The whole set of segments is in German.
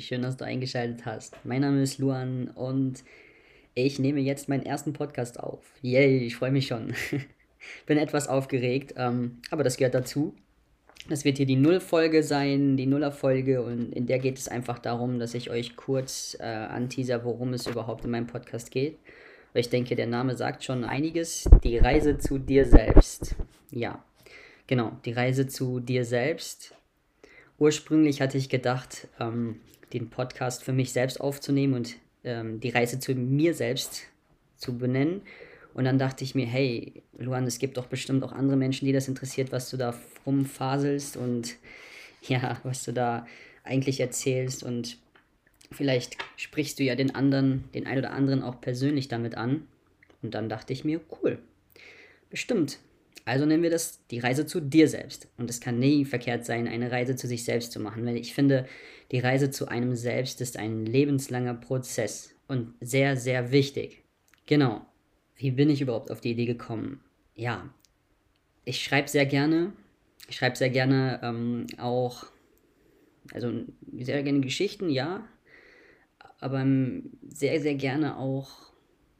schön, dass du eingeschaltet hast. Mein Name ist Luan und ich nehme jetzt meinen ersten Podcast auf. Yay, ich freue mich schon. Bin etwas aufgeregt, ähm, aber das gehört dazu. Das wird hier die Nullfolge sein, die Nullerfolge und in der geht es einfach darum, dass ich euch kurz äh, anteaser, worum es überhaupt in meinem Podcast geht. Weil ich denke, der Name sagt schon einiges. Die Reise zu dir selbst. Ja, genau, die Reise zu dir selbst Ursprünglich hatte ich gedacht, ähm, den Podcast für mich selbst aufzunehmen und ähm, die Reise zu mir selbst zu benennen. Und dann dachte ich mir, hey, Luan, es gibt doch bestimmt auch andere Menschen, die das interessiert, was du da rumfaselst und ja, was du da eigentlich erzählst. Und vielleicht sprichst du ja den anderen, den ein oder anderen auch persönlich damit an. Und dann dachte ich mir, cool, bestimmt also nennen wir das die Reise zu dir selbst. Und es kann nie verkehrt sein, eine Reise zu sich selbst zu machen, weil ich finde, die Reise zu einem selbst ist ein lebenslanger Prozess und sehr, sehr wichtig. Genau. Wie bin ich überhaupt auf die Idee gekommen? Ja, ich schreibe sehr gerne. Ich schreibe sehr gerne ähm, auch, also sehr gerne Geschichten, ja, aber sehr, sehr gerne auch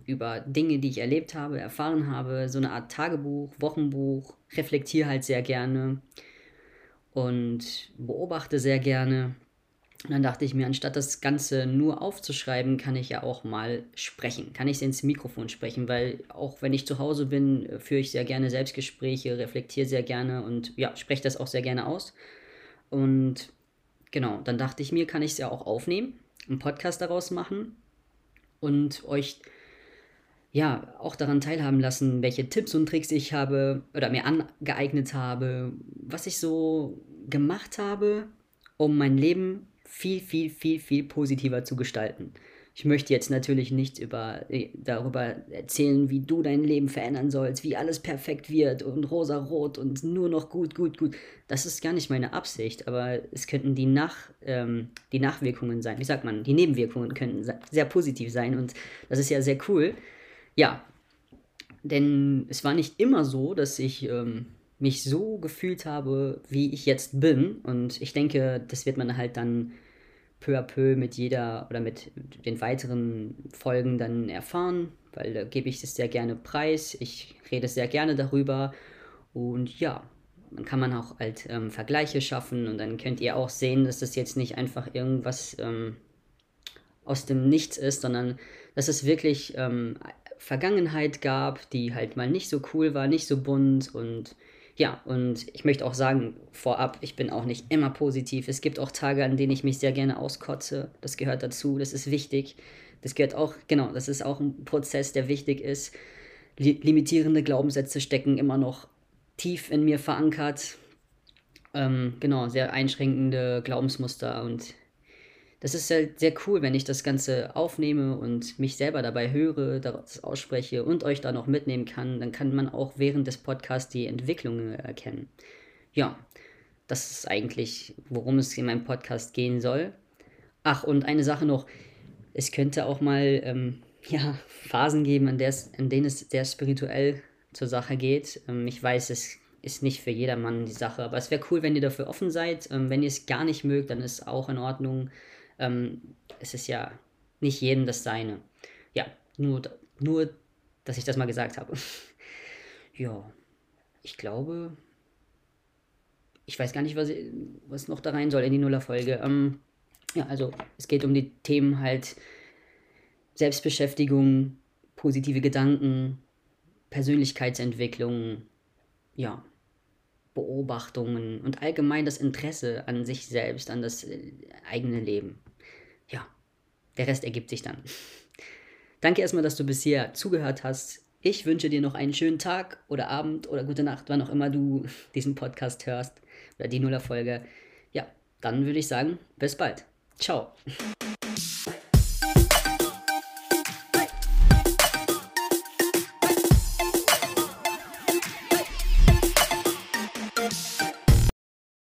über Dinge, die ich erlebt habe, erfahren habe, so eine Art Tagebuch, Wochenbuch, reflektiere halt sehr gerne und beobachte sehr gerne. Und dann dachte ich mir, anstatt das Ganze nur aufzuschreiben, kann ich ja auch mal sprechen. Kann ich ins Mikrofon sprechen, weil auch wenn ich zu Hause bin, führe ich sehr gerne Selbstgespräche, reflektiere sehr gerne und ja, spreche das auch sehr gerne aus. Und genau, dann dachte ich mir, kann ich es ja auch aufnehmen, einen Podcast daraus machen und euch ja, auch daran teilhaben lassen, welche Tipps und Tricks ich habe oder mir angeeignet habe, was ich so gemacht habe, um mein Leben viel, viel, viel, viel positiver zu gestalten. Ich möchte jetzt natürlich nicht über, äh, darüber erzählen, wie du dein Leben verändern sollst, wie alles perfekt wird und rosa-rot und nur noch gut, gut, gut. Das ist gar nicht meine Absicht, aber es könnten die, Nach, ähm, die Nachwirkungen sein. Wie sagt man? Die Nebenwirkungen könnten sehr positiv sein und das ist ja sehr cool. Ja, denn es war nicht immer so, dass ich ähm, mich so gefühlt habe, wie ich jetzt bin. Und ich denke, das wird man halt dann peu à peu mit jeder oder mit den weiteren Folgen dann erfahren, weil da gebe ich es sehr gerne preis. Ich rede sehr gerne darüber. Und ja, dann kann man auch halt ähm, Vergleiche schaffen und dann könnt ihr auch sehen, dass das jetzt nicht einfach irgendwas ähm, aus dem Nichts ist, sondern dass es wirklich ähm, Vergangenheit gab, die halt mal nicht so cool war, nicht so bunt und ja, und ich möchte auch sagen, vorab, ich bin auch nicht immer positiv. Es gibt auch Tage, an denen ich mich sehr gerne auskotze. Das gehört dazu, das ist wichtig. Das gehört auch, genau, das ist auch ein Prozess, der wichtig ist. limitierende Glaubenssätze stecken immer noch tief in mir verankert. Ähm, genau, sehr einschränkende Glaubensmuster und das ist halt sehr cool, wenn ich das Ganze aufnehme und mich selber dabei höre, das ausspreche und euch da noch mitnehmen kann. Dann kann man auch während des Podcasts die Entwicklungen erkennen. Ja, das ist eigentlich, worum es in meinem Podcast gehen soll. Ach, und eine Sache noch. Es könnte auch mal ähm, ja, Phasen geben, in, in denen es sehr spirituell zur Sache geht. Ähm, ich weiß, es ist nicht für jedermann die Sache, aber es wäre cool, wenn ihr dafür offen seid. Ähm, wenn ihr es gar nicht mögt, dann ist auch in Ordnung ähm, es ist ja nicht jedem das Seine. Ja, nur, nur, dass ich das mal gesagt habe. ja, ich glaube, ich weiß gar nicht, was, was noch da rein soll in die Nullerfolge. Ähm, ja, also es geht um die Themen halt Selbstbeschäftigung, positive Gedanken, Persönlichkeitsentwicklung, ja, Beobachtungen und allgemein das Interesse an sich selbst, an das äh, eigene Leben. Ja, der Rest ergibt sich dann. Danke erstmal, dass du bisher zugehört hast. Ich wünsche dir noch einen schönen Tag oder Abend oder gute Nacht, wann auch immer du diesen Podcast hörst oder die Nullerfolge. Ja, dann würde ich sagen, bis bald. Ciao.